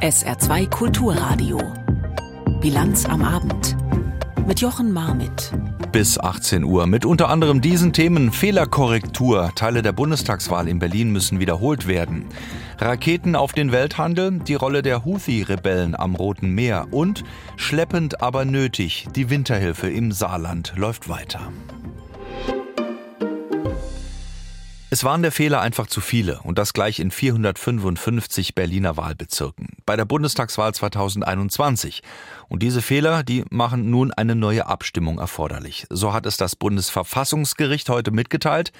SR2 Kulturradio. Bilanz am Abend. Mit Jochen Marmit. Bis 18 Uhr mit unter anderem diesen Themen Fehlerkorrektur. Teile der Bundestagswahl in Berlin müssen wiederholt werden. Raketen auf den Welthandel, die Rolle der Houthi-Rebellen am Roten Meer und schleppend aber nötig, die Winterhilfe im Saarland läuft weiter. Es waren der Fehler einfach zu viele und das gleich in 455 Berliner Wahlbezirken bei der Bundestagswahl 2021. Und diese Fehler, die machen nun eine neue Abstimmung erforderlich. So hat es das Bundesverfassungsgericht heute mitgeteilt.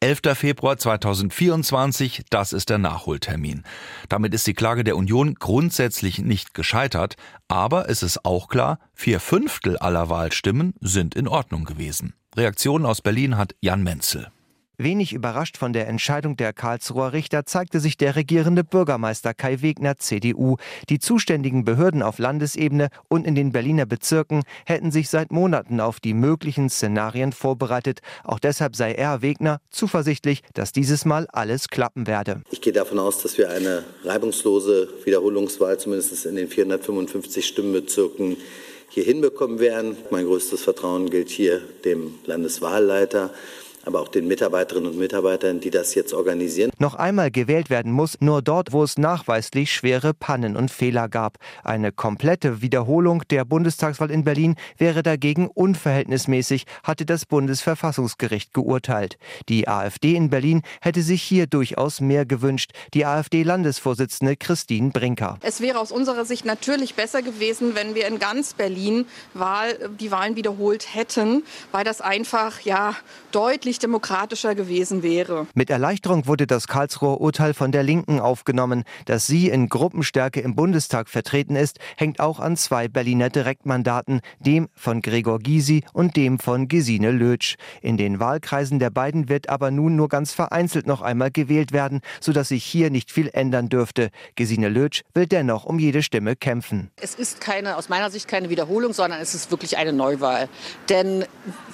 11. Februar 2024, das ist der Nachholtermin. Damit ist die Klage der Union grundsätzlich nicht gescheitert, aber es ist auch klar, vier Fünftel aller Wahlstimmen sind in Ordnung gewesen. Reaktionen aus Berlin hat Jan Menzel. Wenig überrascht von der Entscheidung der Karlsruher Richter zeigte sich der regierende Bürgermeister Kai Wegner, CDU. Die zuständigen Behörden auf Landesebene und in den Berliner Bezirken hätten sich seit Monaten auf die möglichen Szenarien vorbereitet. Auch deshalb sei er, Wegner, zuversichtlich, dass dieses Mal alles klappen werde. Ich gehe davon aus, dass wir eine reibungslose Wiederholungswahl, zumindest in den 455 Stimmenbezirken, hier hinbekommen werden. Mein größtes Vertrauen gilt hier dem Landeswahlleiter aber auch den Mitarbeiterinnen und Mitarbeitern, die das jetzt organisieren. Noch einmal gewählt werden muss nur dort, wo es nachweislich schwere Pannen und Fehler gab. Eine komplette Wiederholung der Bundestagswahl in Berlin wäre dagegen unverhältnismäßig, hatte das Bundesverfassungsgericht geurteilt. Die AfD in Berlin hätte sich hier durchaus mehr gewünscht. Die AfD-Landesvorsitzende Christine Brinker. Es wäre aus unserer Sicht natürlich besser gewesen, wenn wir in ganz Berlin Wahl, die Wahlen wiederholt hätten, weil das einfach ja deutlich wesentlich demokratischer gewesen wäre. Mit Erleichterung wurde das Karlsruher Urteil von der Linken aufgenommen. Dass sie in Gruppenstärke im Bundestag vertreten ist, hängt auch an zwei Berliner Direktmandaten, dem von Gregor Gysi und dem von Gesine Lötsch. In den Wahlkreisen der beiden wird aber nun nur ganz vereinzelt noch einmal gewählt werden, sodass sich hier nicht viel ändern dürfte. Gesine Lötsch will dennoch um jede Stimme kämpfen. Es ist keine, aus meiner Sicht keine Wiederholung, sondern es ist wirklich eine Neuwahl. Denn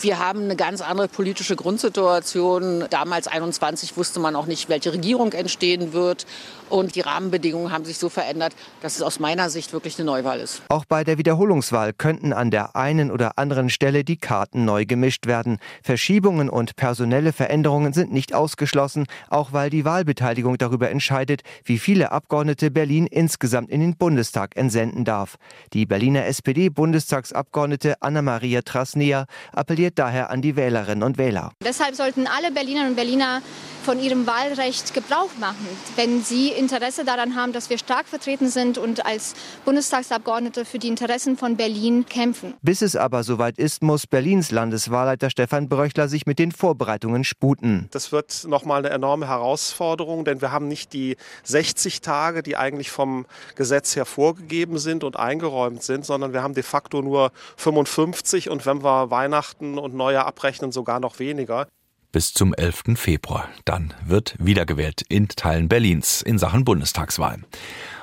wir haben eine ganz andere politische Grundsituation Situation. Damals 21 wusste man auch nicht, welche Regierung entstehen wird. Und die Rahmenbedingungen haben sich so verändert, dass es aus meiner Sicht wirklich eine Neuwahl ist. Auch bei der Wiederholungswahl könnten an der einen oder anderen Stelle die Karten neu gemischt werden. Verschiebungen und personelle Veränderungen sind nicht ausgeschlossen, auch weil die Wahlbeteiligung darüber entscheidet, wie viele Abgeordnete Berlin insgesamt in den Bundestag entsenden darf. Die Berliner SPD-Bundestagsabgeordnete Anna-Maria Trasnea appelliert daher an die Wählerinnen und Wähler. Deshalb sollten alle Berlinerinnen und Berliner von ihrem Wahlrecht Gebrauch machen, wenn sie Interesse daran haben, dass wir stark vertreten sind und als Bundestagsabgeordnete für die Interessen von Berlin kämpfen. Bis es aber soweit ist, muss Berlins Landeswahlleiter Stefan Bröchler sich mit den Vorbereitungen sputen. Das wird nochmal eine enorme Herausforderung, denn wir haben nicht die 60 Tage, die eigentlich vom Gesetz her vorgegeben sind und eingeräumt sind, sondern wir haben de facto nur 55 und wenn wir Weihnachten und Neujahr abrechnen, sogar noch weniger bis zum 11. Februar. Dann wird wiedergewählt in Teilen Berlins in Sachen Bundestagswahl.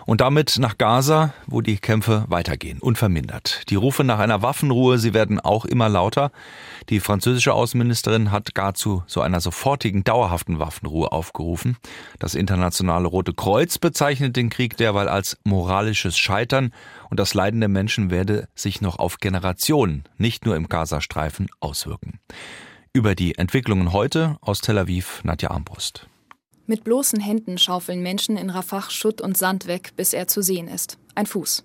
Und damit nach Gaza, wo die Kämpfe weitergehen, unvermindert. Die Rufe nach einer Waffenruhe, sie werden auch immer lauter. Die französische Außenministerin hat gar zu so einer sofortigen, dauerhaften Waffenruhe aufgerufen. Das internationale Rote Kreuz bezeichnet den Krieg derweil als moralisches Scheitern und das Leiden der Menschen werde sich noch auf Generationen, nicht nur im Gazastreifen, auswirken. Über die Entwicklungen heute aus Tel Aviv Nadja Armbrust. Mit bloßen Händen schaufeln Menschen in Rafah Schutt und Sand weg, bis er zu sehen ist. Ein Fuß.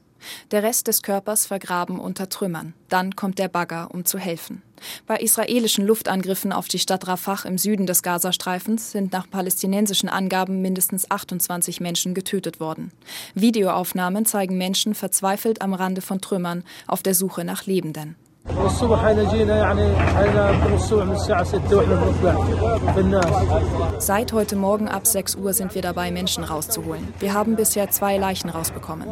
Der Rest des Körpers vergraben unter Trümmern. Dann kommt der Bagger, um zu helfen. Bei israelischen Luftangriffen auf die Stadt Rafah im Süden des Gazastreifens sind nach palästinensischen Angaben mindestens 28 Menschen getötet worden. Videoaufnahmen zeigen Menschen verzweifelt am Rande von Trümmern auf der Suche nach Lebenden. Seit heute Morgen ab 6 Uhr sind wir dabei, Menschen rauszuholen. Wir haben bisher zwei Leichen rausbekommen.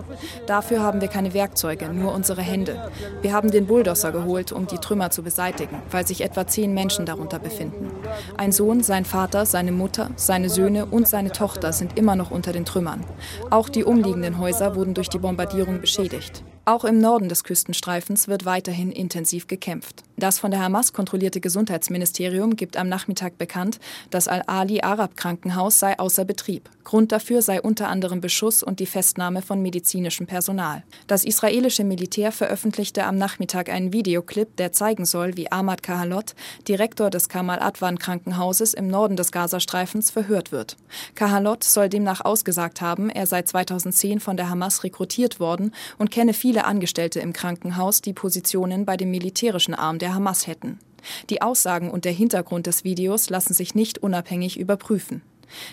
Dafür haben wir keine Werkzeuge, nur unsere Hände. Wir haben den Bulldozer geholt, um die Trümmer zu beseitigen, weil sich etwa zehn Menschen darunter befinden. Ein Sohn, sein Vater, seine Mutter, seine Söhne und seine Tochter sind immer noch unter den Trümmern. Auch die umliegenden Häuser wurden durch die Bombardierung beschädigt. Auch im Norden des Küstenstreifens wird weiterhin intensiv gekämpft. Das von der Hamas kontrollierte Gesundheitsministerium gibt am Nachmittag bekannt, das Al-Ali Arab Krankenhaus sei außer Betrieb. Grund dafür sei unter anderem Beschuss und die Festnahme von medizinischem Personal. Das israelische Militär veröffentlichte am Nachmittag einen Videoclip, der zeigen soll, wie Ahmad Kahalot, Direktor des Kamal Adwan Krankenhauses im Norden des Gazastreifens, verhört wird. Kahalot soll demnach ausgesagt haben, er sei 2010 von der Hamas rekrutiert worden und kenne viele Angestellte im Krankenhaus, die Positionen bei dem militärischen Arm der Hamas hätten. Die Aussagen und der Hintergrund des Videos lassen sich nicht unabhängig überprüfen.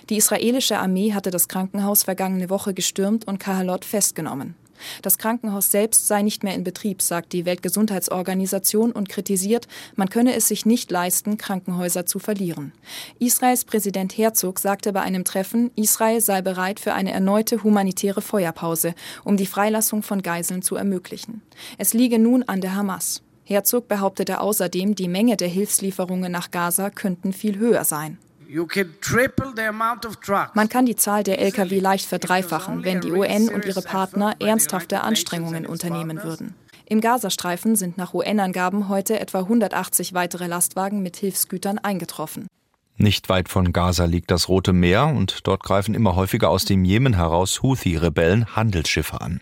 Die israelische Armee hatte das Krankenhaus vergangene Woche gestürmt und Kahalot festgenommen. Das Krankenhaus selbst sei nicht mehr in Betrieb, sagt die Weltgesundheitsorganisation und kritisiert, man könne es sich nicht leisten, Krankenhäuser zu verlieren. Israels Präsident Herzog sagte bei einem Treffen, Israel sei bereit für eine erneute humanitäre Feuerpause, um die Freilassung von Geiseln zu ermöglichen. Es liege nun an der Hamas. Herzog behauptete außerdem, die Menge der Hilfslieferungen nach Gaza könnten viel höher sein. Man kann die Zahl der Lkw leicht verdreifachen, wenn die UN und ihre Partner ernsthafte Anstrengungen unternehmen würden. Im Gazastreifen sind nach UN-Angaben heute etwa 180 weitere Lastwagen mit Hilfsgütern eingetroffen. Nicht weit von Gaza liegt das Rote Meer und dort greifen immer häufiger aus dem Jemen heraus Houthi-Rebellen Handelsschiffe an.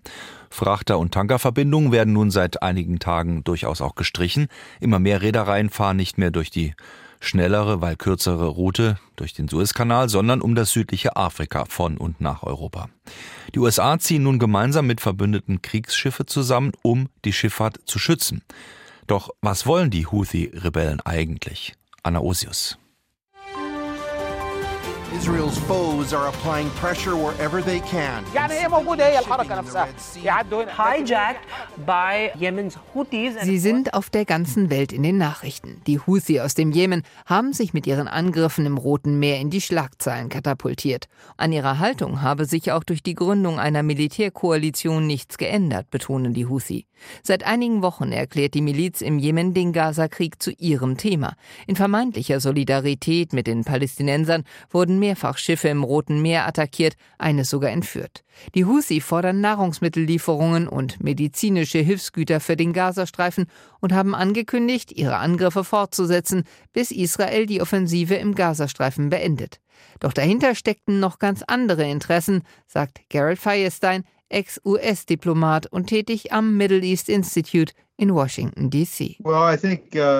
Frachter- und Tankerverbindungen werden nun seit einigen Tagen durchaus auch gestrichen. Immer mehr Reedereien fahren nicht mehr durch die schnellere, weil kürzere Route durch den Suezkanal, sondern um das südliche Afrika von und nach Europa. Die USA ziehen nun gemeinsam mit verbündeten Kriegsschiffe zusammen, um die Schifffahrt zu schützen. Doch was wollen die Houthi-Rebellen eigentlich? Anna Osius. Israel's foes are applying pressure wherever they can. Hijacked by Yemen's Houthis. Sie sind auf der ganzen Welt in den Nachrichten. Die Houthi aus dem Jemen haben sich mit ihren Angriffen im Roten Meer in die Schlagzeilen katapultiert. An ihrer Haltung habe sich auch durch die Gründung einer Militärkoalition nichts geändert, betonen die Houthi. Seit einigen Wochen erklärt die Miliz im Jemen den Gaza-Krieg zu ihrem Thema. In vermeintlicher Solidarität mit den Palästinensern wurden mehrfach Schiffe im Roten Meer attackiert, eines sogar entführt. Die Houthi fordern Nahrungsmittellieferungen und medizinische Hilfsgüter für den Gazastreifen und haben angekündigt, ihre Angriffe fortzusetzen, bis Israel die Offensive im Gazastreifen beendet. Doch dahinter steckten noch ganz andere Interessen, sagt Gerald Firestein, Ex-US-Diplomat und tätig am Middle East Institute in Washington, D.C. Uh,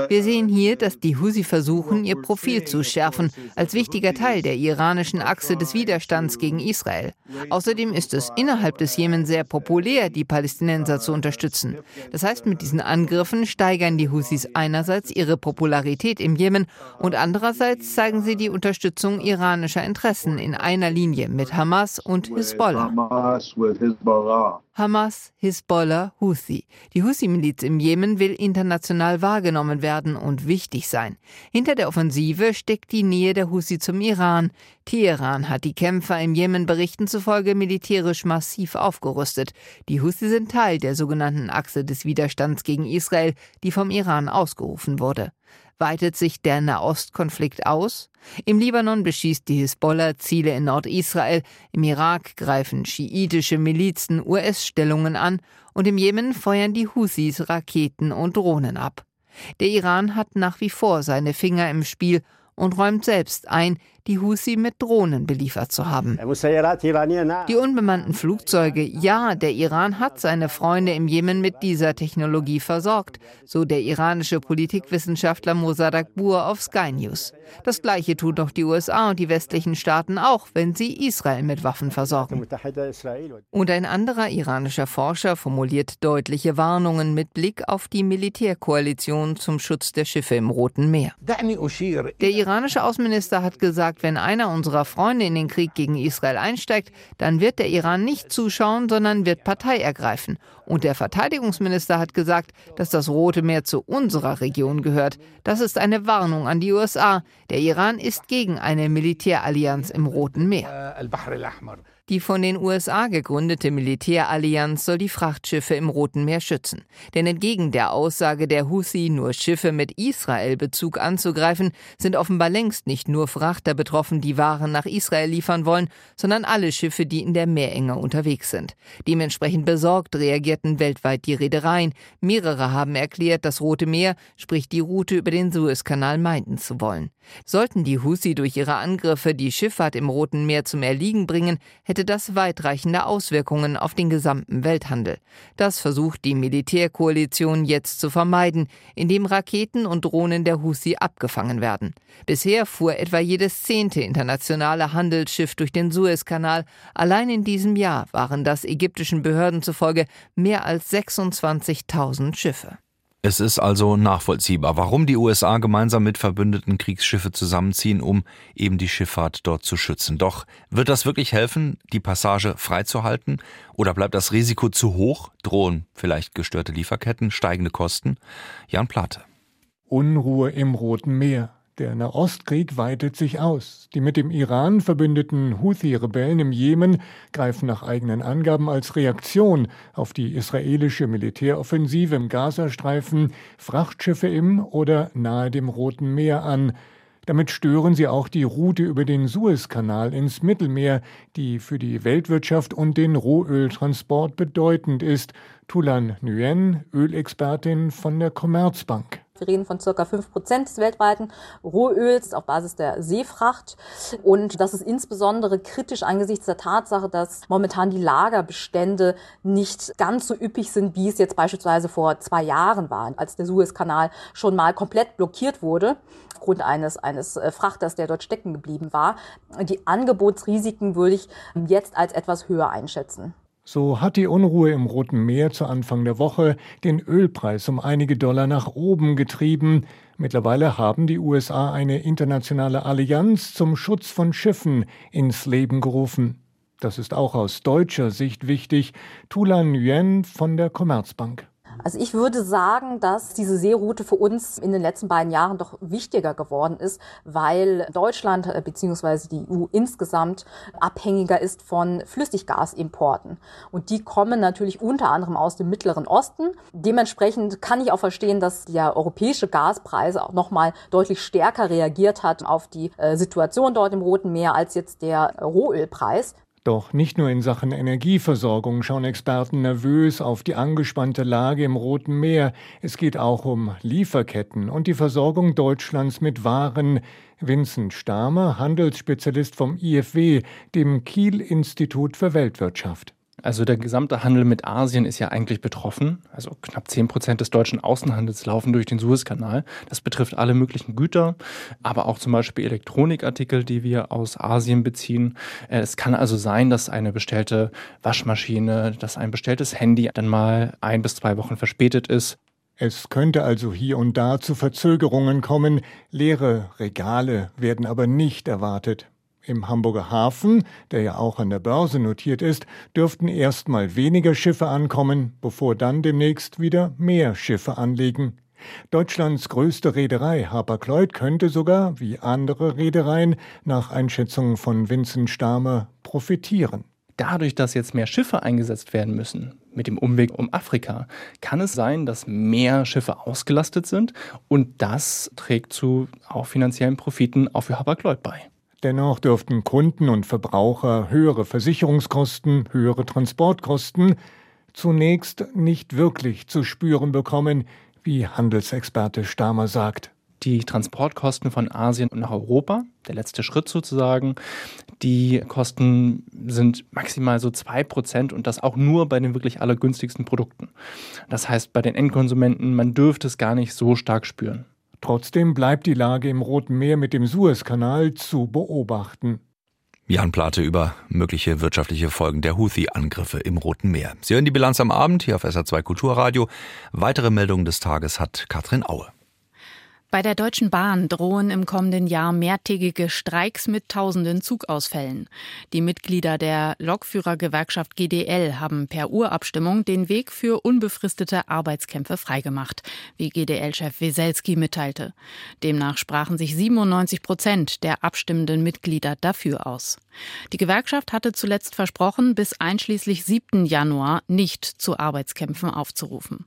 Wir sehen hier, dass die Husi versuchen, ihr Profil zu schärfen, als wichtiger Teil der iranischen Achse des Widerstands gegen Israel. Außerdem ist es innerhalb des Jemen sehr populär, die Palästinenser zu unterstützen. Das heißt, mit diesen Angriffen steigern die Husis einerseits ihre Popularität im Jemen und andererseits zeigen sie die Unterstützung iranischer Interessen in einer Linie mit Hamas und Hisbollah. Hamas, Hisbollah, Houthi. Die Houthi-Miliz im Jemen will international wahrgenommen werden und wichtig sein. Hinter der Offensive steckt die Nähe der Houthi zum Iran. Teheran hat die Kämpfer im Jemen Berichten zufolge militärisch massiv aufgerüstet. Die Houthi sind Teil der sogenannten Achse des Widerstands gegen Israel, die vom Iran ausgerufen wurde. Weitet sich der Nahostkonflikt aus? Im Libanon beschießt die Hisbollah Ziele in Nordisrael, im Irak greifen schiitische Milizen US-Stellungen an und im Jemen feuern die Houthis Raketen und Drohnen ab. Der Iran hat nach wie vor seine Finger im Spiel und räumt selbst ein, die Husi mit Drohnen beliefert zu haben. Die unbemannten Flugzeuge, ja, der Iran hat seine Freunde im Jemen mit dieser Technologie versorgt, so der iranische Politikwissenschaftler Mosadak Bur auf Sky News. Das gleiche tun doch die USA und die westlichen Staaten auch, wenn sie Israel mit Waffen versorgen. Und ein anderer iranischer Forscher formuliert deutliche Warnungen mit Blick auf die Militärkoalition zum Schutz der Schiffe im Roten Meer. Der iranische Außenminister hat gesagt, sagt, wenn einer unserer Freunde in den Krieg gegen Israel einsteigt, dann wird der Iran nicht zuschauen, sondern wird Partei ergreifen. Und der Verteidigungsminister hat gesagt, dass das Rote Meer zu unserer Region gehört. Das ist eine Warnung an die USA. Der Iran ist gegen eine Militärallianz im Roten Meer. Die von den USA gegründete Militärallianz soll die Frachtschiffe im Roten Meer schützen. Denn entgegen der Aussage der Houthi, nur Schiffe mit Israel-Bezug anzugreifen, sind offenbar längst nicht nur Frachter betroffen, die Waren nach Israel liefern wollen, sondern alle Schiffe, die in der Meerenge unterwegs sind. Dementsprechend besorgt reagierten weltweit die Reedereien. Mehrere haben erklärt, das Rote Meer, sprich die Route über den Suezkanal, meinten zu wollen. Sollten die Husi durch ihre Angriffe die Schifffahrt im Roten Meer zum Erliegen bringen, hätte das weitreichende Auswirkungen auf den gesamten Welthandel. Das versucht die Militärkoalition jetzt zu vermeiden, indem Raketen und Drohnen der Husi abgefangen werden. Bisher fuhr etwa jedes zehnte internationale Handelsschiff durch den Suezkanal. Allein in diesem Jahr waren das ägyptischen Behörden zufolge mehr als 26.000 Schiffe. Es ist also nachvollziehbar, warum die USA gemeinsam mit verbündeten Kriegsschiffe zusammenziehen, um eben die Schifffahrt dort zu schützen. Doch wird das wirklich helfen, die Passage freizuhalten? Oder bleibt das Risiko zu hoch? Drohen vielleicht gestörte Lieferketten, steigende Kosten? Jan Plate. Unruhe im Roten Meer. Der Nahostkrieg weitet sich aus. Die mit dem Iran verbündeten Houthi-Rebellen im Jemen greifen nach eigenen Angaben als Reaktion auf die israelische Militäroffensive im Gazastreifen Frachtschiffe im oder nahe dem Roten Meer an. Damit stören sie auch die Route über den Suezkanal ins Mittelmeer, die für die Weltwirtschaft und den Rohöltransport bedeutend ist. Tulan Nguyen, Ölexpertin von der Commerzbank. Wir reden von circa fünf Prozent des weltweiten Rohöls auf Basis der Seefracht. Und das ist insbesondere kritisch angesichts der Tatsache, dass momentan die Lagerbestände nicht ganz so üppig sind, wie es jetzt beispielsweise vor zwei Jahren war, als der Suezkanal schon mal komplett blockiert wurde aufgrund eines, eines äh, Frachters, der dort stecken geblieben war. Die Angebotsrisiken würde ich jetzt als etwas höher einschätzen. So hat die Unruhe im Roten Meer zu Anfang der Woche den Ölpreis um einige Dollar nach oben getrieben. Mittlerweile haben die USA eine internationale Allianz zum Schutz von Schiffen ins Leben gerufen. Das ist auch aus deutscher Sicht wichtig. Tulan Nguyen von der Commerzbank. Also ich würde sagen, dass diese Seeroute für uns in den letzten beiden Jahren doch wichtiger geworden ist, weil Deutschland äh, bzw. die EU insgesamt abhängiger ist von Flüssiggasimporten. Und die kommen natürlich unter anderem aus dem Mittleren Osten. Dementsprechend kann ich auch verstehen, dass der europäische Gaspreis auch nochmal deutlich stärker reagiert hat auf die äh, Situation dort im Roten Meer als jetzt der Rohölpreis. Doch nicht nur in Sachen Energieversorgung schauen Experten nervös auf die angespannte Lage im Roten Meer. Es geht auch um Lieferketten und die Versorgung Deutschlands mit Waren. Vincent Stamer, Handelsspezialist vom IFW, dem Kiel Institut für Weltwirtschaft. Also der gesamte Handel mit Asien ist ja eigentlich betroffen. Also knapp 10 Prozent des deutschen Außenhandels laufen durch den Suezkanal. Das betrifft alle möglichen Güter, aber auch zum Beispiel Elektronikartikel, die wir aus Asien beziehen. Äh, es kann also sein, dass eine bestellte Waschmaschine, dass ein bestelltes Handy dann mal ein bis zwei Wochen verspätet ist. Es könnte also hier und da zu Verzögerungen kommen. Leere Regale werden aber nicht erwartet. Im Hamburger Hafen, der ja auch an der Börse notiert ist, dürften erstmal weniger Schiffe ankommen, bevor dann demnächst wieder mehr Schiffe anlegen. Deutschlands größte Reederei Hapag-Lloyd könnte sogar, wie andere Reedereien, nach Einschätzung von Vincent Stamer profitieren. Dadurch, dass jetzt mehr Schiffe eingesetzt werden müssen, mit dem Umweg um Afrika, kann es sein, dass mehr Schiffe ausgelastet sind und das trägt zu auch finanziellen Profiten auch für Hapag-Lloyd bei. Dennoch dürften Kunden und Verbraucher höhere Versicherungskosten, höhere Transportkosten zunächst nicht wirklich zu spüren bekommen, wie Handelsexperte Stamer sagt. Die Transportkosten von Asien nach Europa, der letzte Schritt sozusagen, die Kosten sind maximal so zwei Prozent und das auch nur bei den wirklich allergünstigsten Produkten. Das heißt, bei den Endkonsumenten, man dürfte es gar nicht so stark spüren. Trotzdem bleibt die Lage im Roten Meer mit dem Suezkanal zu beobachten. Jan Plate über mögliche wirtschaftliche Folgen der Houthi-Angriffe im Roten Meer. Sie hören die Bilanz am Abend hier auf SA2 Kulturradio. Weitere Meldungen des Tages hat Katrin Aue. Bei der Deutschen Bahn drohen im kommenden Jahr mehrtägige Streiks mit tausenden Zugausfällen. Die Mitglieder der Lokführergewerkschaft GDL haben per Urabstimmung den Weg für unbefristete Arbeitskämpfe freigemacht, wie GDL-Chef Weselski mitteilte. Demnach sprachen sich 97 Prozent der abstimmenden Mitglieder dafür aus. Die Gewerkschaft hatte zuletzt versprochen, bis einschließlich 7. Januar nicht zu Arbeitskämpfen aufzurufen.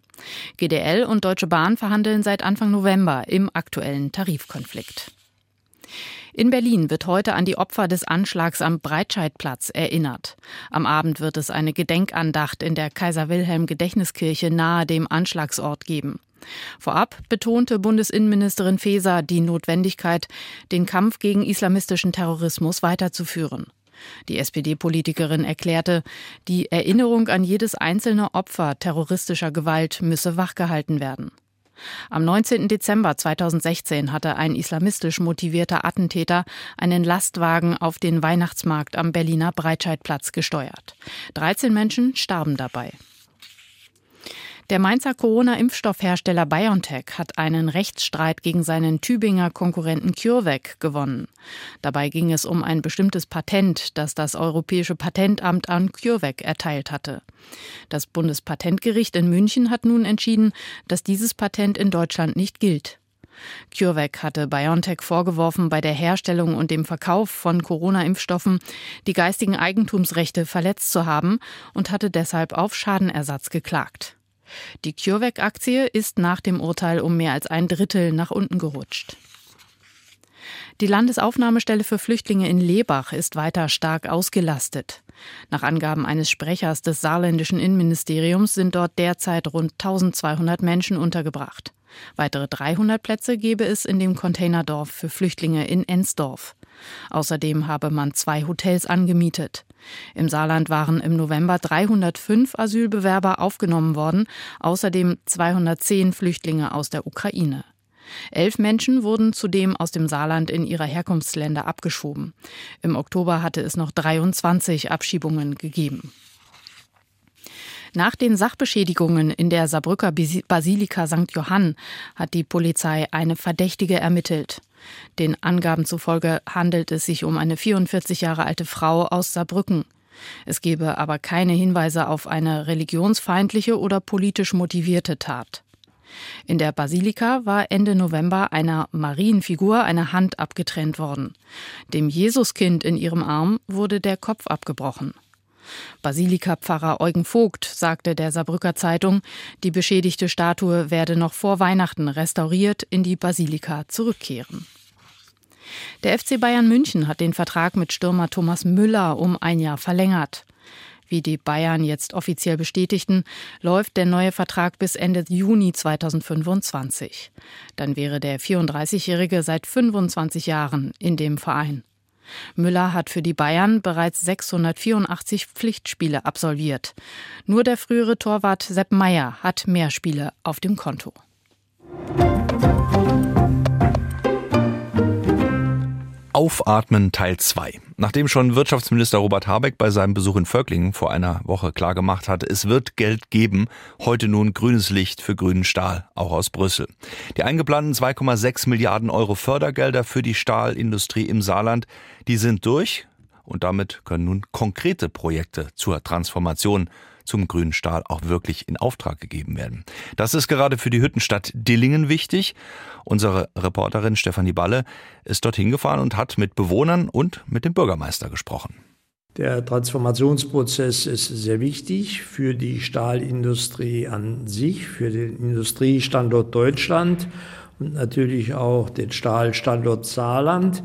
GDL und Deutsche Bahn verhandeln seit Anfang November im aktuellen Tarifkonflikt. In Berlin wird heute an die Opfer des Anschlags am Breitscheidplatz erinnert. Am Abend wird es eine Gedenkandacht in der Kaiser Wilhelm Gedächtniskirche nahe dem Anschlagsort geben. Vorab betonte Bundesinnenministerin Faeser die Notwendigkeit, den Kampf gegen islamistischen Terrorismus weiterzuführen. Die SPD-Politikerin erklärte, die Erinnerung an jedes einzelne Opfer terroristischer Gewalt müsse wachgehalten werden. Am 19. Dezember 2016 hatte ein islamistisch motivierter Attentäter einen Lastwagen auf den Weihnachtsmarkt am Berliner Breitscheidplatz gesteuert. 13 Menschen starben dabei. Der Mainzer Corona-Impfstoffhersteller BioNTech hat einen Rechtsstreit gegen seinen Tübinger Konkurrenten CureVac gewonnen. Dabei ging es um ein bestimmtes Patent, das das Europäische Patentamt an CureVac erteilt hatte. Das Bundespatentgericht in München hat nun entschieden, dass dieses Patent in Deutschland nicht gilt. CureVac hatte BioNTech vorgeworfen, bei der Herstellung und dem Verkauf von Corona-Impfstoffen die geistigen Eigentumsrechte verletzt zu haben und hatte deshalb auf Schadenersatz geklagt. Die CureVac-Aktie ist nach dem Urteil um mehr als ein Drittel nach unten gerutscht. Die Landesaufnahmestelle für Flüchtlinge in Lebach ist weiter stark ausgelastet. Nach Angaben eines Sprechers des saarländischen Innenministeriums sind dort derzeit rund 1200 Menschen untergebracht. Weitere 300 Plätze gebe es in dem Containerdorf für Flüchtlinge in Ensdorf. Außerdem habe man zwei Hotels angemietet. Im Saarland waren im November 305 Asylbewerber aufgenommen worden, außerdem 210 Flüchtlinge aus der Ukraine. Elf Menschen wurden zudem aus dem Saarland in ihre Herkunftsländer abgeschoben. Im Oktober hatte es noch 23 Abschiebungen gegeben. Nach den Sachbeschädigungen in der Saarbrücker Basilika St. Johann hat die Polizei eine Verdächtige ermittelt. Den Angaben zufolge handelt es sich um eine 44 Jahre alte Frau aus Saarbrücken. Es gebe aber keine Hinweise auf eine religionsfeindliche oder politisch motivierte Tat. In der Basilika war Ende November einer Marienfigur eine Hand abgetrennt worden. Dem Jesuskind in ihrem Arm wurde der Kopf abgebrochen. Basilika-Pfarrer Eugen Vogt sagte der Saarbrücker Zeitung, die beschädigte Statue werde noch vor Weihnachten restauriert in die Basilika zurückkehren. Der FC Bayern München hat den Vertrag mit Stürmer Thomas Müller um ein Jahr verlängert. Wie die Bayern jetzt offiziell bestätigten, läuft der neue Vertrag bis Ende Juni 2025. Dann wäre der 34-Jährige seit 25 Jahren in dem Verein. Müller hat für die Bayern bereits 684 Pflichtspiele absolviert. Nur der frühere Torwart Sepp Meyer hat mehr Spiele auf dem Konto. Aufatmen Teil 2. Nachdem schon Wirtschaftsminister Robert Habeck bei seinem Besuch in Völklingen vor einer Woche klargemacht hatte, es wird Geld geben, heute nun grünes Licht für grünen Stahl, auch aus Brüssel. Die eingeplanten 2,6 Milliarden Euro Fördergelder für die Stahlindustrie im Saarland, die sind durch und damit können nun konkrete Projekte zur Transformation zum grünen Stahl auch wirklich in Auftrag gegeben werden. Das ist gerade für die Hüttenstadt Dillingen wichtig. Unsere Reporterin Stefanie Balle ist dorthin gefahren und hat mit Bewohnern und mit dem Bürgermeister gesprochen. Der Transformationsprozess ist sehr wichtig für die Stahlindustrie an sich, für den Industriestandort Deutschland und natürlich auch den Stahlstandort Saarland.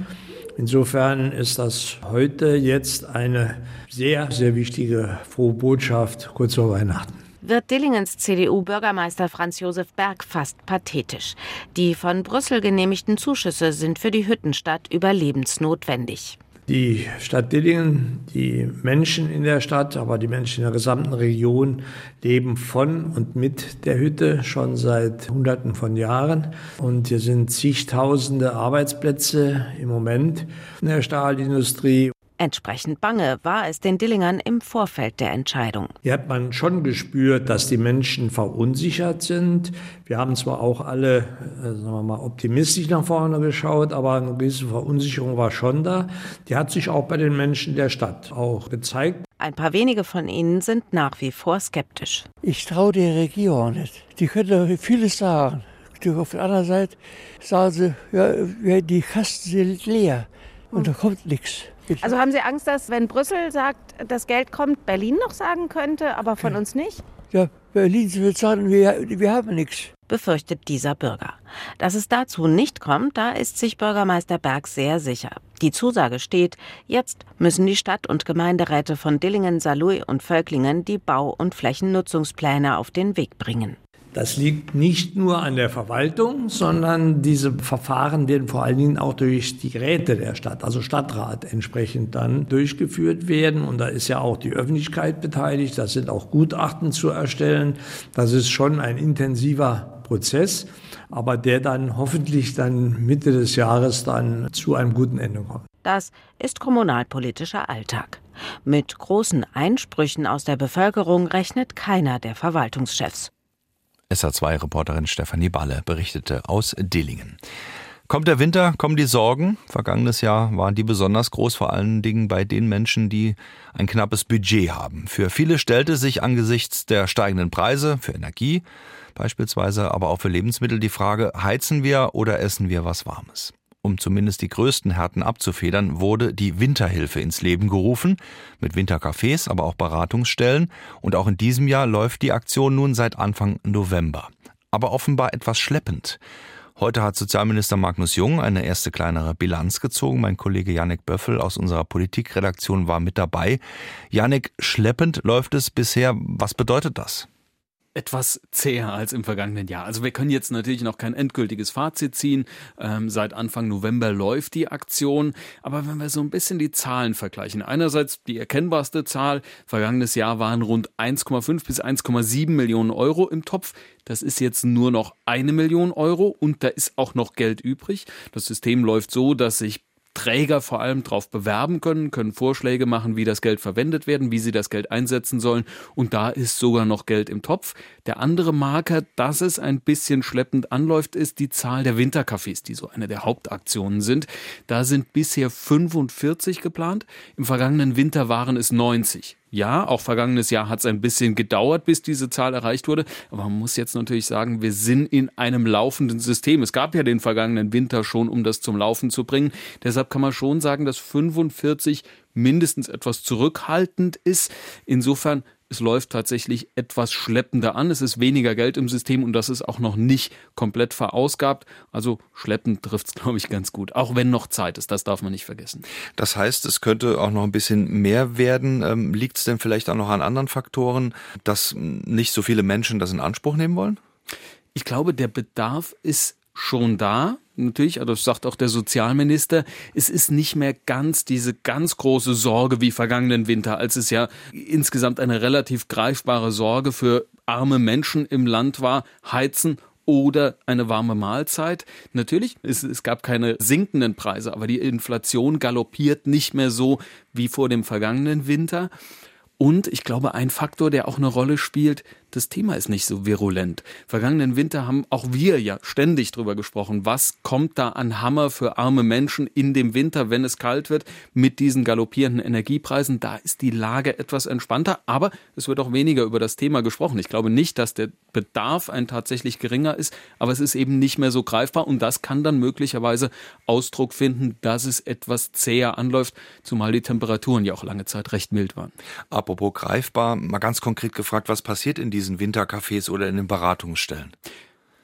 Insofern ist das heute jetzt eine sehr, sehr wichtige frohe Botschaft kurz vor Weihnachten wird Dillingens CDU-Bürgermeister Franz Josef Berg fast pathetisch. Die von Brüssel genehmigten Zuschüsse sind für die Hüttenstadt überlebensnotwendig. Die Stadt Dillingen, die Menschen in der Stadt, aber die Menschen in der gesamten Region leben von und mit der Hütte schon seit Hunderten von Jahren. Und hier sind zigtausende Arbeitsplätze im Moment in der Stahlindustrie. Entsprechend bange war es den Dillingern im Vorfeld der Entscheidung. Hier hat man schon gespürt, dass die Menschen verunsichert sind. Wir haben zwar auch alle, äh, sagen wir mal, optimistisch nach vorne geschaut, aber eine gewisse Verunsicherung war schon da. Die hat sich auch bei den Menschen der Stadt auch gezeigt. Ein paar wenige von ihnen sind nach wie vor skeptisch. Ich traue der Regierung nicht. Die könnte vieles sagen. Auf der anderen Seite sagen sie, ja, die Kasten sind leer und da kommt nichts. Also haben Sie Angst, dass wenn Brüssel sagt, das Geld kommt, Berlin noch sagen könnte, aber von uns nicht? Ja, Berlin wird sagen, wir, wir haben nichts befürchtet dieser Bürger. Dass es dazu nicht kommt, da ist sich Bürgermeister Berg sehr sicher. Die Zusage steht, jetzt müssen die Stadt- und Gemeinderäte von Dillingen, Saarlouis und Völklingen die Bau- und Flächennutzungspläne auf den Weg bringen. Das liegt nicht nur an der Verwaltung, sondern diese Verfahren werden vor allen Dingen auch durch die Räte der Stadt, also Stadtrat, entsprechend dann durchgeführt werden. Und da ist ja auch die Öffentlichkeit beteiligt. Das sind auch Gutachten zu erstellen. Das ist schon ein intensiver Prozess, aber der dann hoffentlich dann Mitte des Jahres dann zu einem guten Ende kommt. Das ist kommunalpolitischer Alltag. Mit großen Einsprüchen aus der Bevölkerung rechnet keiner der Verwaltungschefs. SA2-Reporterin Stefanie Balle berichtete aus Dillingen. Kommt der Winter, kommen die Sorgen. Vergangenes Jahr waren die besonders groß, vor allen Dingen bei den Menschen, die ein knappes Budget haben. Für viele stellte sich angesichts der steigenden Preise für Energie, beispielsweise aber auch für Lebensmittel, die Frage, heizen wir oder essen wir was Warmes? Um zumindest die größten Härten abzufedern, wurde die Winterhilfe ins Leben gerufen, mit Wintercafés, aber auch Beratungsstellen. Und auch in diesem Jahr läuft die Aktion nun seit Anfang November. Aber offenbar etwas schleppend. Heute hat Sozialminister Magnus Jung eine erste kleinere Bilanz gezogen. Mein Kollege Janik Böffel aus unserer Politikredaktion war mit dabei. Janik, schleppend läuft es bisher. Was bedeutet das? Etwas zäher als im vergangenen Jahr. Also wir können jetzt natürlich noch kein endgültiges Fazit ziehen. Ähm, seit Anfang November läuft die Aktion. Aber wenn wir so ein bisschen die Zahlen vergleichen. Einerseits die erkennbarste Zahl. Vergangenes Jahr waren rund 1,5 bis 1,7 Millionen Euro im Topf. Das ist jetzt nur noch eine Million Euro und da ist auch noch Geld übrig. Das System läuft so, dass sich Träger vor allem darauf bewerben können, können Vorschläge machen, wie das Geld verwendet werden, wie sie das Geld einsetzen sollen. Und da ist sogar noch Geld im Topf. Der andere Marker, dass es ein bisschen schleppend anläuft, ist die Zahl der Wintercafés, die so eine der Hauptaktionen sind. Da sind bisher 45 geplant. Im vergangenen Winter waren es 90. Ja, auch vergangenes Jahr hat es ein bisschen gedauert, bis diese Zahl erreicht wurde. Aber man muss jetzt natürlich sagen, wir sind in einem laufenden System. Es gab ja den vergangenen Winter schon, um das zum Laufen zu bringen. Deshalb kann man schon sagen, dass 45 mindestens etwas zurückhaltend ist. Insofern es läuft tatsächlich etwas schleppender an. Es ist weniger Geld im System und das ist auch noch nicht komplett verausgabt. Also schleppend trifft es, glaube ich, ganz gut. Auch wenn noch Zeit ist, das darf man nicht vergessen. Das heißt, es könnte auch noch ein bisschen mehr werden. Ähm, Liegt es denn vielleicht auch noch an anderen Faktoren, dass nicht so viele Menschen das in Anspruch nehmen wollen? Ich glaube, der Bedarf ist schon da. Natürlich, also das sagt auch der Sozialminister, es ist nicht mehr ganz diese ganz große Sorge wie vergangenen Winter, als es ja insgesamt eine relativ greifbare Sorge für arme Menschen im Land war, heizen oder eine warme Mahlzeit. Natürlich, es, es gab keine sinkenden Preise, aber die Inflation galoppiert nicht mehr so wie vor dem vergangenen Winter. Und ich glaube, ein Faktor, der auch eine Rolle spielt, das Thema ist nicht so virulent. Vergangenen Winter haben auch wir ja ständig drüber gesprochen. Was kommt da an Hammer für arme Menschen in dem Winter, wenn es kalt wird, mit diesen galoppierenden Energiepreisen? Da ist die Lage etwas entspannter, aber es wird auch weniger über das Thema gesprochen. Ich glaube nicht, dass der Bedarf ein tatsächlich geringer ist, aber es ist eben nicht mehr so greifbar und das kann dann möglicherweise Ausdruck finden, dass es etwas zäher anläuft, zumal die Temperaturen ja auch lange Zeit recht mild waren. Apropos greifbar, mal ganz konkret gefragt, was passiert in diesen Wintercafés oder in den Beratungsstellen?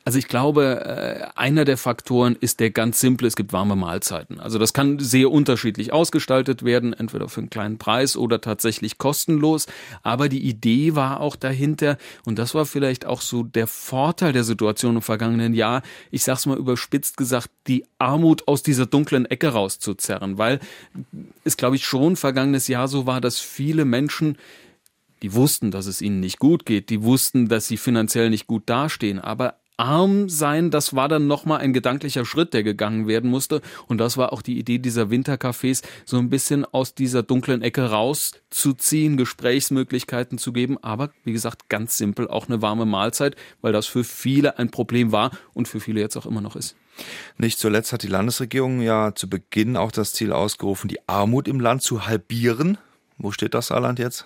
Also ich glaube, äh, einer der Faktoren ist der ganz simple, es gibt warme Mahlzeiten. Also das kann sehr unterschiedlich ausgestaltet werden, entweder für einen kleinen Preis oder tatsächlich kostenlos. Aber die Idee war auch dahinter, und das war vielleicht auch so der Vorteil der Situation im vergangenen Jahr, ich sag's mal überspitzt gesagt, die Armut aus dieser dunklen Ecke rauszuzerren, weil es, glaube ich, schon vergangenes Jahr so war, dass viele Menschen die wussten, dass es ihnen nicht gut geht, die wussten, dass sie finanziell nicht gut dastehen, aber arm sein, das war dann nochmal ein gedanklicher Schritt, der gegangen werden musste. Und das war auch die Idee dieser Wintercafés, so ein bisschen aus dieser dunklen Ecke rauszuziehen, Gesprächsmöglichkeiten zu geben. Aber wie gesagt, ganz simpel auch eine warme Mahlzeit, weil das für viele ein Problem war und für viele jetzt auch immer noch ist. Nicht zuletzt hat die Landesregierung ja zu Beginn auch das Ziel ausgerufen, die Armut im Land zu halbieren. Wo steht das Saarland jetzt?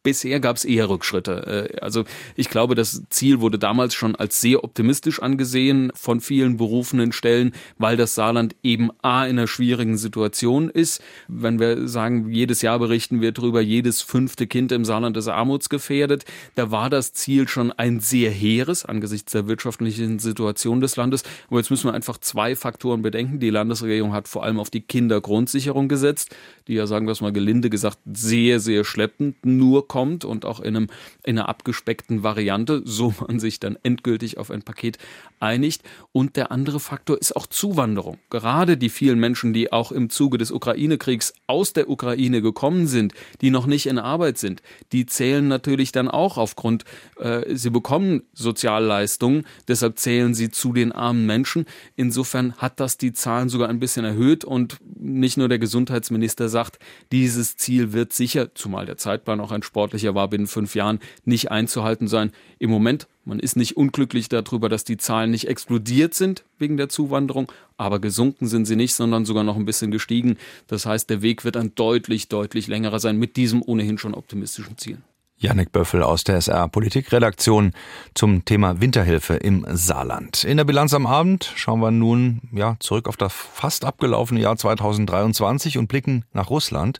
Bisher gab es eher Rückschritte. Äh, also ich glaube, das Ziel wurde damals schon als sehr optimistisch angesehen von vielen berufenen Stellen, weil das Saarland eben A in einer schwierigen Situation ist. Wenn wir sagen, jedes Jahr berichten wir darüber, jedes fünfte Kind im Saarland ist armutsgefährdet, da war das Ziel schon ein sehr hehres angesichts der wirtschaftlichen Situation des Landes. Aber jetzt müssen wir einfach zwei Faktoren bedenken. Die Landesregierung hat vor allem auf die Kindergrundsicherung gesetzt, die ja, sagen wir es mal gelinde gesagt, sehr, sehr schleppend nur kommt und auch in, einem, in einer abgespeckten Variante, so man sich dann endgültig auf ein Paket einigt. Und der andere Faktor ist auch Zuwanderung. Gerade die vielen Menschen, die auch im Zuge des Ukraine-Kriegs aus der Ukraine gekommen sind, die noch nicht in Arbeit sind, die zählen natürlich dann auch aufgrund, äh, sie bekommen Sozialleistungen, deshalb zählen sie zu den armen Menschen. Insofern hat das die Zahlen sogar ein bisschen erhöht und nicht nur der Gesundheitsminister sagt, dieses Ziel wird sicher, zumal der Zeitplan auch ein sportlicher war, binnen fünf Jahren nicht einzuhalten sein. Im Moment, man ist nicht unglücklich darüber, dass die Zahlen nicht explodiert sind wegen der Zuwanderung, aber gesunken sind sie nicht, sondern sogar noch ein bisschen gestiegen. Das heißt, der Weg wird ein deutlich, deutlich längerer sein mit diesem ohnehin schon optimistischen Ziel. Janik Böffel aus der SR Politikredaktion zum Thema Winterhilfe im Saarland. In der Bilanz am Abend schauen wir nun ja zurück auf das fast abgelaufene Jahr 2023 und blicken nach Russland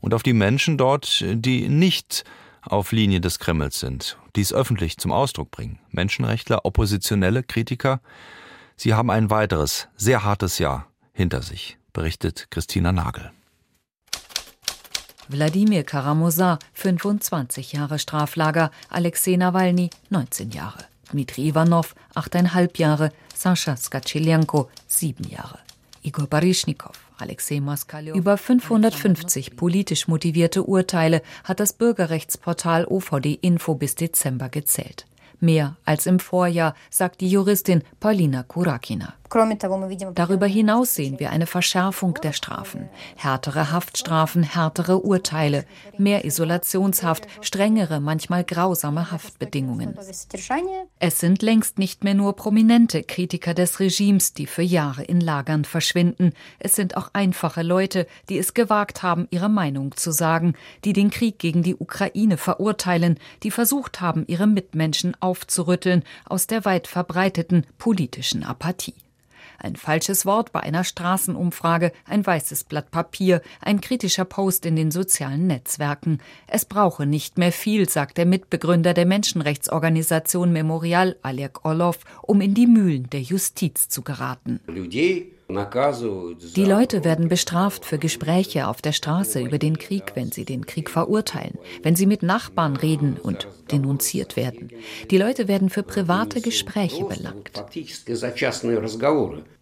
und auf die Menschen dort, die nicht auf Linie des Kremls sind, dies öffentlich zum Ausdruck bringen. Menschenrechtler, Oppositionelle, Kritiker, sie haben ein weiteres, sehr hartes Jahr hinter sich, berichtet Christina Nagel. Wladimir Karamosa, 25 Jahre Straflager, Alexei Nawalny, 19 Jahre. Dmitri Ivanov, 8,5 Jahre, Sascha Skatschiljanko, 7 Jahre. Igor Baryschnikow. Über 550 politisch motivierte Urteile hat das Bürgerrechtsportal OVD Info bis Dezember gezählt. Mehr als im Vorjahr, sagt die Juristin Paulina Kurakina. Darüber hinaus sehen wir eine Verschärfung der Strafen, härtere Haftstrafen, härtere Urteile, mehr Isolationshaft, strengere, manchmal grausame Haftbedingungen. Es sind längst nicht mehr nur prominente Kritiker des Regimes, die für Jahre in Lagern verschwinden. Es sind auch einfache Leute, die es gewagt haben, ihre Meinung zu sagen, die den Krieg gegen die Ukraine verurteilen, die versucht haben, ihre Mitmenschen aufzurütteln aus der weit verbreiteten politischen Apathie. Ein falsches Wort bei einer Straßenumfrage, ein weißes Blatt Papier, ein kritischer Post in den sozialen Netzwerken. Es brauche nicht mehr viel, sagt der Mitbegründer der Menschenrechtsorganisation Memorial Alek Orlov, um in die Mühlen der Justiz zu geraten. Die Leute werden bestraft für Gespräche auf der Straße über den Krieg, wenn sie den Krieg verurteilen, wenn sie mit Nachbarn reden und denunziert werden. Die Leute werden für private Gespräche belangt.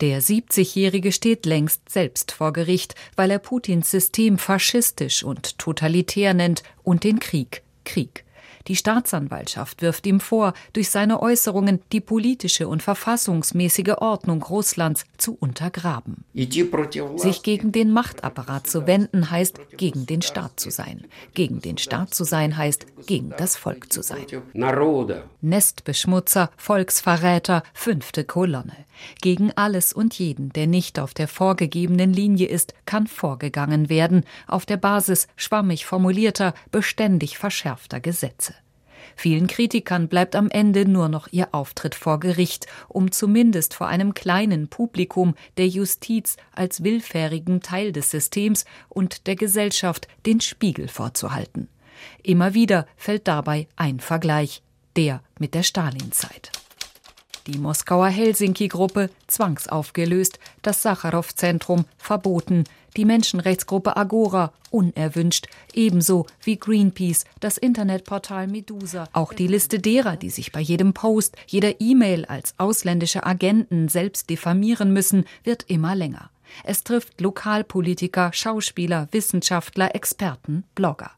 Der 70-Jährige steht längst selbst vor Gericht, weil er Putins System faschistisch und totalitär nennt und den Krieg Krieg. Die Staatsanwaltschaft wirft ihm vor, durch seine Äußerungen die politische und verfassungsmäßige Ordnung Russlands zu untergraben. Sich gegen den Machtapparat zu wenden, heißt, gegen den Staat zu sein. Gegen den Staat zu sein, heißt, gegen das Volk zu sein. Nestbeschmutzer, Volksverräter, fünfte Kolonne. Gegen alles und jeden, der nicht auf der vorgegebenen Linie ist, kann vorgegangen werden, auf der Basis schwammig formulierter, beständig verschärfter Gesetze. Vielen Kritikern bleibt am Ende nur noch ihr Auftritt vor Gericht, um zumindest vor einem kleinen Publikum der Justiz als willfährigen Teil des Systems und der Gesellschaft den Spiegel vorzuhalten. Immer wieder fällt dabei ein Vergleich, der mit der Stalinzeit. Die Moskauer Helsinki-Gruppe zwangsaufgelöst, das Sacharow-Zentrum verboten, die Menschenrechtsgruppe Agora unerwünscht, ebenso wie Greenpeace, das Internetportal Medusa. Auch die Liste derer, die sich bei jedem Post, jeder E-Mail als ausländische Agenten selbst diffamieren müssen, wird immer länger. Es trifft Lokalpolitiker, Schauspieler, Wissenschaftler, Experten, Blogger.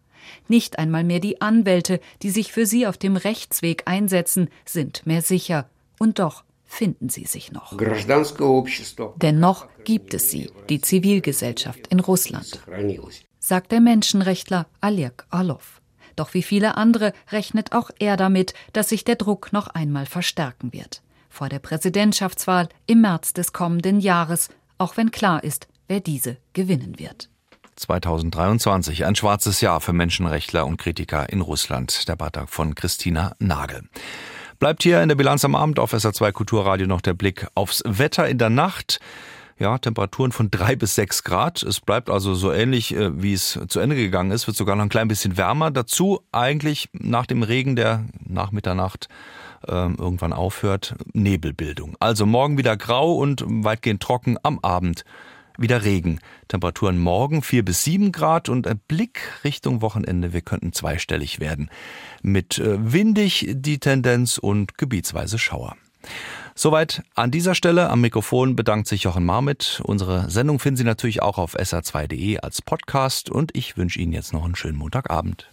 Nicht einmal mehr die Anwälte, die sich für sie auf dem Rechtsweg einsetzen, sind mehr sicher. Und doch finden sie sich noch. Denn noch gibt es sie, die Zivilgesellschaft in Russland, sagt der Menschenrechtler Alek Orlov. Doch wie viele andere rechnet auch er damit, dass sich der Druck noch einmal verstärken wird. Vor der Präsidentschaftswahl im März des kommenden Jahres, auch wenn klar ist, wer diese gewinnen wird. 2023. Ein schwarzes Jahr für Menschenrechtler und Kritiker in Russland. Der Beitrag von Christina Nagel. Bleibt hier in der Bilanz am Abend auf SA2 Kulturradio noch der Blick aufs Wetter in der Nacht. Ja, Temperaturen von drei bis sechs Grad. Es bleibt also so ähnlich, äh, wie es zu Ende gegangen ist, wird sogar noch ein klein bisschen wärmer. Dazu eigentlich nach dem Regen, der nach Mitternacht äh, irgendwann aufhört, Nebelbildung. Also morgen wieder grau und weitgehend trocken am Abend wieder Regen. Temperaturen morgen vier bis sieben Grad und ein Blick Richtung Wochenende. Wir könnten zweistellig werden. Mit äh, windig die Tendenz und gebietsweise Schauer. Soweit an dieser Stelle. Am Mikrofon bedankt sich Jochen Marmit. Unsere Sendung finden Sie natürlich auch auf sr2.de als Podcast und ich wünsche Ihnen jetzt noch einen schönen Montagabend.